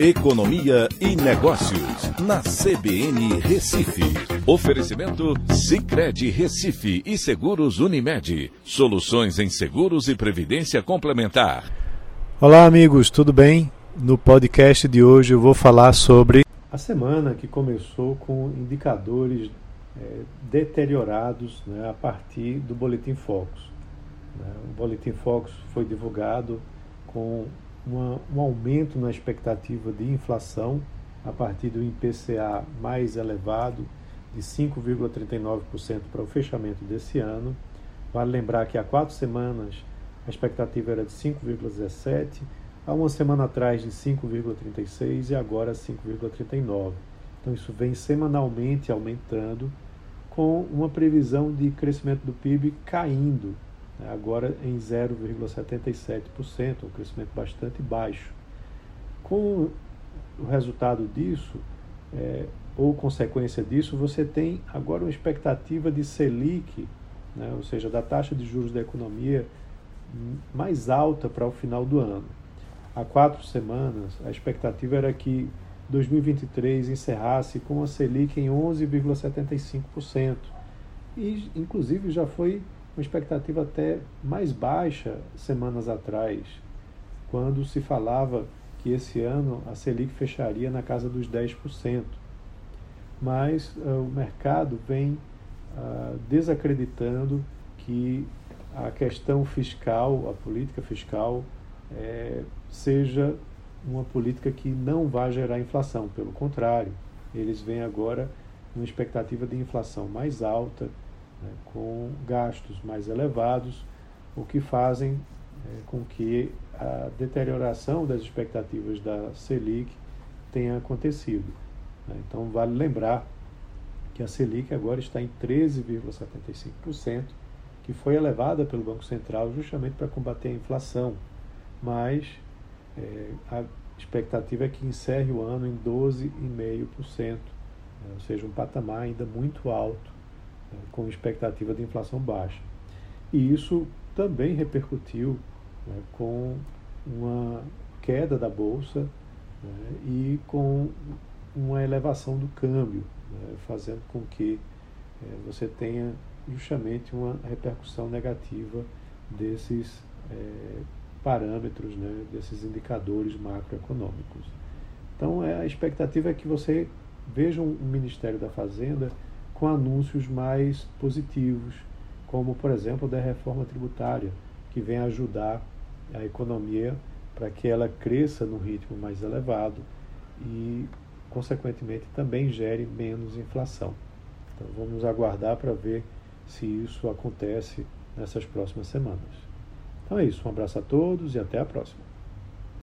Economia e Negócios, na CBN Recife. Oferecimento Cicred Recife e Seguros Unimed. Soluções em seguros e previdência complementar. Olá, amigos, tudo bem? No podcast de hoje eu vou falar sobre a semana que começou com indicadores é, deteriorados né, a partir do Boletim Focus. Né? O Boletim Focus foi divulgado com uma, um aumento na expectativa de inflação a partir do IPCA mais elevado, de 5,39% para o fechamento desse ano. Vale lembrar que há quatro semanas a expectativa era de 5,17%, há uma semana atrás de 5,36% e agora 5,39%. Então isso vem semanalmente aumentando, com uma previsão de crescimento do PIB caindo agora em 0,77%, um crescimento bastante baixo. Com o resultado disso, é, ou consequência disso, você tem agora uma expectativa de Selic, né, ou seja, da taxa de juros da economia mais alta para o final do ano. Há quatro semanas, a expectativa era que 2023 encerrasse com a Selic em 11,75%. E, inclusive, já foi uma expectativa até mais baixa semanas atrás, quando se falava que esse ano a Selic fecharia na casa dos 10%. Mas uh, o mercado vem uh, desacreditando que a questão fiscal, a política fiscal, é, seja uma política que não vai gerar inflação. Pelo contrário, eles vêm agora uma expectativa de inflação mais alta, né, com gastos mais elevados, o que fazem é, com que a deterioração das expectativas da Selic tenha acontecido. Né. Então, vale lembrar que a Selic agora está em 13,75%, que foi elevada pelo Banco Central justamente para combater a inflação, mas é, a expectativa é que encerre o ano em 12,5%, né, ou seja, um patamar ainda muito alto com expectativa de inflação baixa. E isso também repercutiu né, com uma queda da bolsa né, e com uma elevação do câmbio, né, fazendo com que é, você tenha justamente uma repercussão negativa desses é, parâmetros, né, desses indicadores macroeconômicos. Então, é, a expectativa é que você veja um Ministério da Fazenda com anúncios mais positivos, como, por exemplo, da reforma tributária, que vem ajudar a economia para que ela cresça no ritmo mais elevado e, consequentemente, também gere menos inflação. Então, vamos aguardar para ver se isso acontece nessas próximas semanas. Então é isso, um abraço a todos e até a próxima.